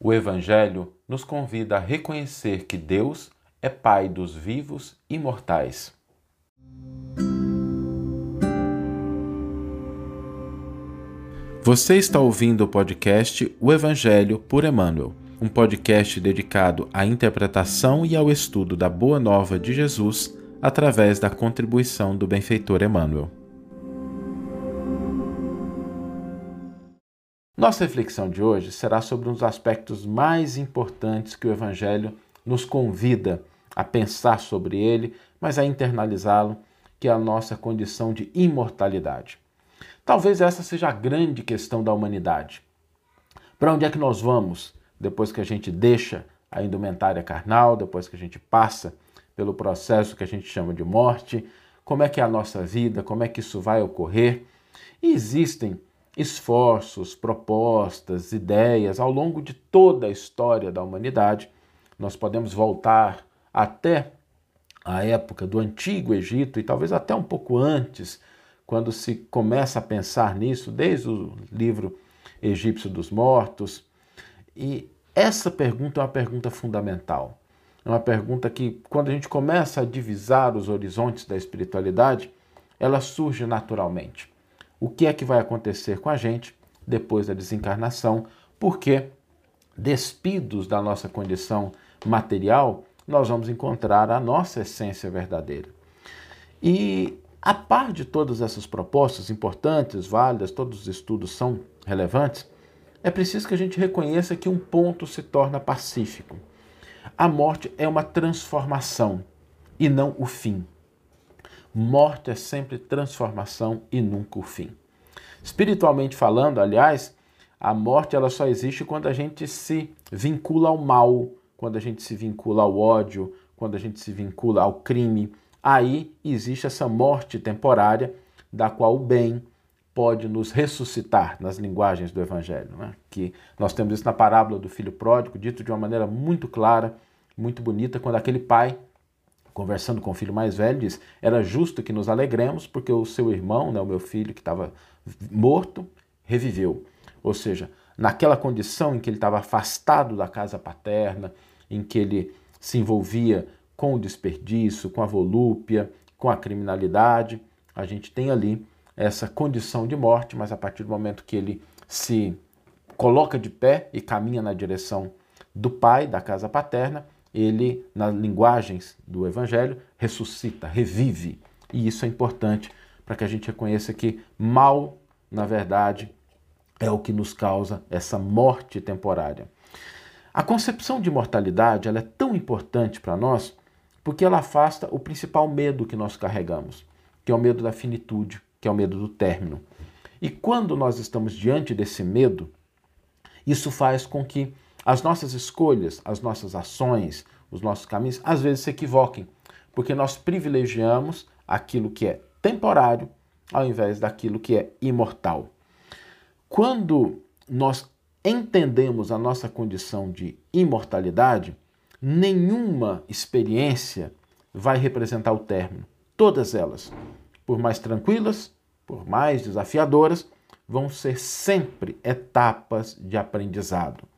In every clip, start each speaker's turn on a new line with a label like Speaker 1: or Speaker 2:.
Speaker 1: O Evangelho nos convida a reconhecer que Deus é Pai dos vivos e mortais. Você está ouvindo o podcast O Evangelho por Emmanuel, um podcast dedicado à interpretação e ao estudo da Boa Nova de Jesus através da contribuição do benfeitor Emmanuel. Nossa reflexão de hoje será sobre um dos aspectos mais importantes que o Evangelho nos convida a pensar sobre ele, mas a internalizá-lo, que é a nossa condição de imortalidade. Talvez essa seja a grande questão da humanidade. Para onde é que nós vamos depois que a gente deixa a indumentária carnal, depois que a gente passa pelo processo que a gente chama de morte? Como é que é a nossa vida? Como é que isso vai ocorrer? E existem esforços, propostas, ideias ao longo de toda a história da humanidade. Nós podemos voltar até a época do Antigo Egito e talvez até um pouco antes, quando se começa a pensar nisso, desde o livro Egípcio dos Mortos. E essa pergunta é uma pergunta fundamental. É uma pergunta que, quando a gente começa a divisar os horizontes da espiritualidade, ela surge naturalmente o que é que vai acontecer com a gente depois da desencarnação, porque despidos da nossa condição material, nós vamos encontrar a nossa essência verdadeira. E a par de todas essas propostas importantes, válidas, todos os estudos são relevantes, é preciso que a gente reconheça que um ponto se torna pacífico. A morte é uma transformação e não o fim. Morte é sempre transformação e nunca o fim. Espiritualmente falando, aliás, a morte ela só existe quando a gente se vincula ao mal, quando a gente se vincula ao ódio, quando a gente se vincula ao crime. Aí existe essa morte temporária da qual o bem pode nos ressuscitar nas linguagens do Evangelho. Né? Que nós temos isso na parábola do filho pródigo, dito de uma maneira muito clara, muito bonita, quando aquele pai conversando com o filho mais velho, diz: Era justo que nos alegremos, porque o seu irmão, né, o meu filho que estava morto, reviveu. Ou seja, naquela condição em que ele estava afastado da casa paterna, em que ele se envolvia com o desperdício, com a volúpia, com a criminalidade, a gente tem ali essa condição de morte, mas a partir do momento que ele se coloca de pé e caminha na direção do pai, da casa paterna, ele, nas linguagens do Evangelho, ressuscita, revive. E isso é importante para que a gente reconheça que mal, na verdade, é o que nos causa essa morte temporária. A concepção de mortalidade ela é tão importante para nós porque ela afasta o principal medo que nós carregamos, que é o medo da finitude, que é o medo do término. E quando nós estamos diante desse medo, isso faz com que as nossas escolhas, as nossas ações, os nossos caminhos, às vezes se equivoquem, porque nós privilegiamos aquilo que é temporário ao invés daquilo que é imortal. Quando nós entendemos a nossa condição de imortalidade, nenhuma experiência vai representar o término. Todas elas, por mais tranquilas, por mais desafiadoras, vão ser sempre etapas de aprendizado.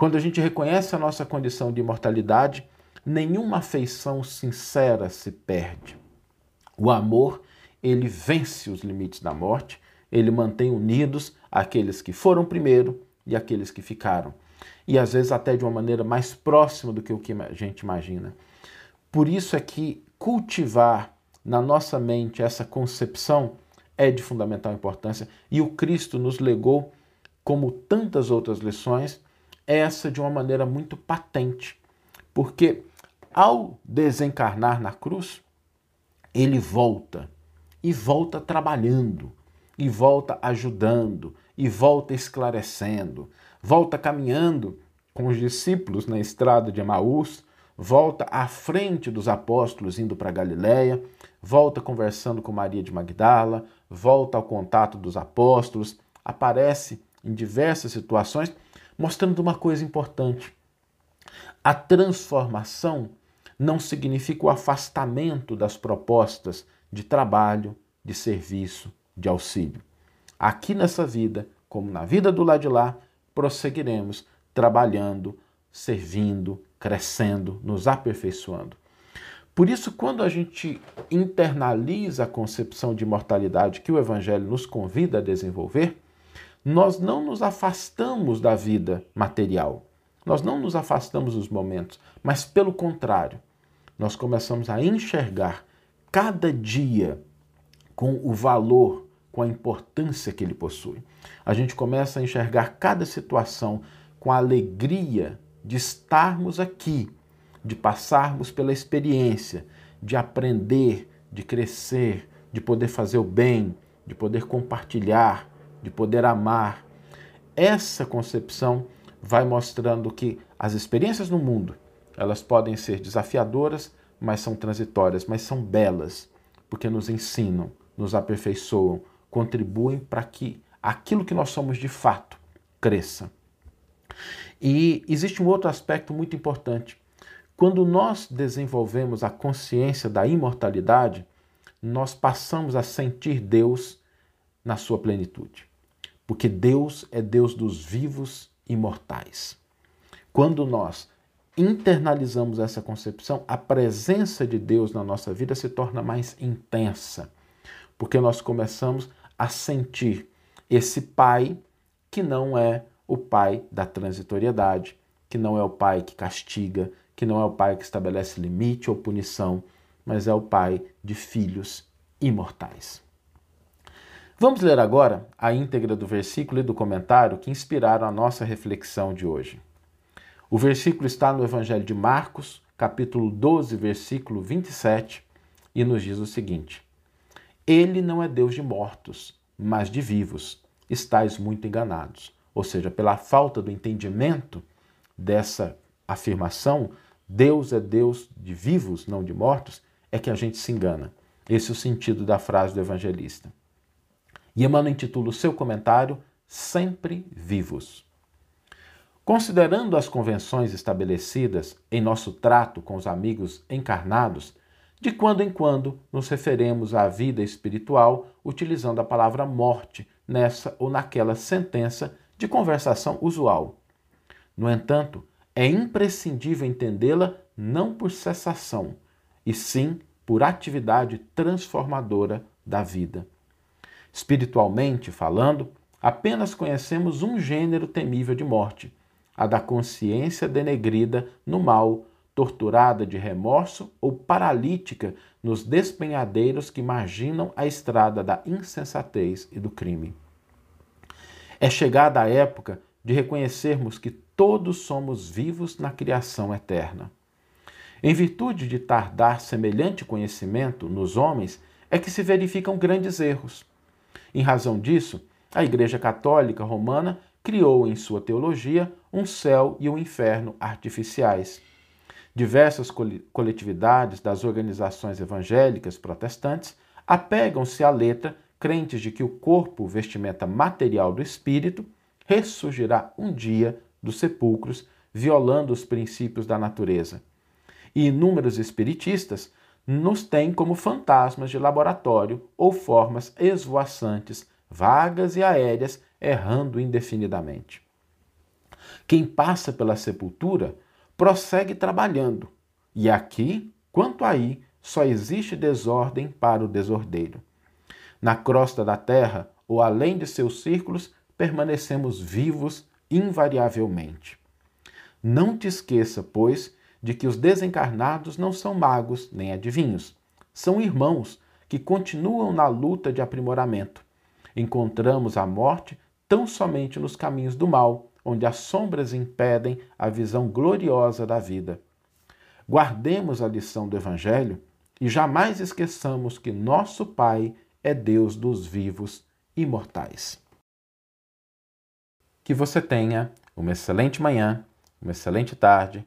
Speaker 1: Quando a gente reconhece a nossa condição de imortalidade, nenhuma afeição sincera se perde. O amor, ele vence os limites da morte, ele mantém unidos aqueles que foram primeiro e aqueles que ficaram. E às vezes até de uma maneira mais próxima do que o que a gente imagina. Por isso é que cultivar na nossa mente essa concepção é de fundamental importância e o Cristo nos legou, como tantas outras lições, essa de uma maneira muito patente, porque ao desencarnar na cruz, ele volta. E volta trabalhando, e volta ajudando, e volta esclarecendo, volta caminhando com os discípulos na estrada de Emaús, volta à frente dos apóstolos indo para Galiléia, volta conversando com Maria de Magdala, volta ao contato dos apóstolos, aparece em diversas situações mostrando uma coisa importante. A transformação não significa o afastamento das propostas de trabalho, de serviço, de auxílio. Aqui nessa vida, como na vida do lado de lá, prosseguiremos trabalhando, servindo, crescendo, nos aperfeiçoando. Por isso, quando a gente internaliza a concepção de imortalidade que o Evangelho nos convida a desenvolver, nós não nos afastamos da vida material, nós não nos afastamos dos momentos, mas pelo contrário, nós começamos a enxergar cada dia com o valor, com a importância que ele possui. A gente começa a enxergar cada situação com a alegria de estarmos aqui, de passarmos pela experiência, de aprender, de crescer, de poder fazer o bem, de poder compartilhar, de poder amar. Essa concepção vai mostrando que as experiências no mundo, elas podem ser desafiadoras, mas são transitórias, mas são belas, porque nos ensinam, nos aperfeiçoam, contribuem para que aquilo que nós somos de fato cresça. E existe um outro aspecto muito importante. Quando nós desenvolvemos a consciência da imortalidade, nós passamos a sentir Deus na sua plenitude. Porque Deus é Deus dos vivos imortais. Quando nós internalizamos essa concepção, a presença de Deus na nossa vida se torna mais intensa, porque nós começamos a sentir esse Pai que não é o Pai da transitoriedade, que não é o Pai que castiga, que não é o Pai que estabelece limite ou punição, mas é o Pai de filhos imortais. Vamos ler agora a íntegra do versículo e do comentário que inspiraram a nossa reflexão de hoje. O versículo está no Evangelho de Marcos, capítulo 12, versículo 27, e nos diz o seguinte: Ele não é Deus de mortos, mas de vivos. Estais muito enganados. Ou seja, pela falta do entendimento dessa afirmação, Deus é Deus de vivos, não de mortos, é que a gente se engana. Esse é o sentido da frase do evangelista. E Emmanuel intitula o seu comentário Sempre Vivos. Considerando as convenções estabelecidas em nosso trato com os amigos encarnados, de quando em quando nos referemos à vida espiritual utilizando a palavra morte nessa ou naquela sentença de conversação usual. No entanto, é imprescindível entendê-la não por cessação, e sim por atividade transformadora da vida. Espiritualmente falando, apenas conhecemos um gênero temível de morte, a da consciência denegrida no mal, torturada de remorso ou paralítica nos despenhadeiros que marginam a estrada da insensatez e do crime. É chegada a época de reconhecermos que todos somos vivos na criação eterna. Em virtude de tardar semelhante conhecimento nos homens, é que se verificam grandes erros. Em razão disso, a Igreja Católica Romana criou em sua teologia um céu e um inferno artificiais. Diversas coletividades das organizações evangélicas protestantes apegam-se à letra, crentes de que o corpo, vestimenta material do espírito, ressurgirá um dia dos sepulcros, violando os princípios da natureza. E inúmeros espiritistas nos têm como fantasmas de laboratório ou formas esvoaçantes, vagas e aéreas errando indefinidamente. Quem passa pela sepultura prossegue trabalhando, e aqui, quanto aí, só existe desordem para o desordeiro. Na crosta da terra, ou além de seus círculos, permanecemos vivos invariavelmente. Não te esqueça, pois, de que os desencarnados não são magos nem adivinhos. São irmãos que continuam na luta de aprimoramento. Encontramos a morte tão somente nos caminhos do mal, onde as sombras impedem a visão gloriosa da vida. Guardemos a lição do Evangelho e jamais esqueçamos que nosso Pai é Deus dos vivos imortais. Que você tenha uma excelente manhã, uma excelente tarde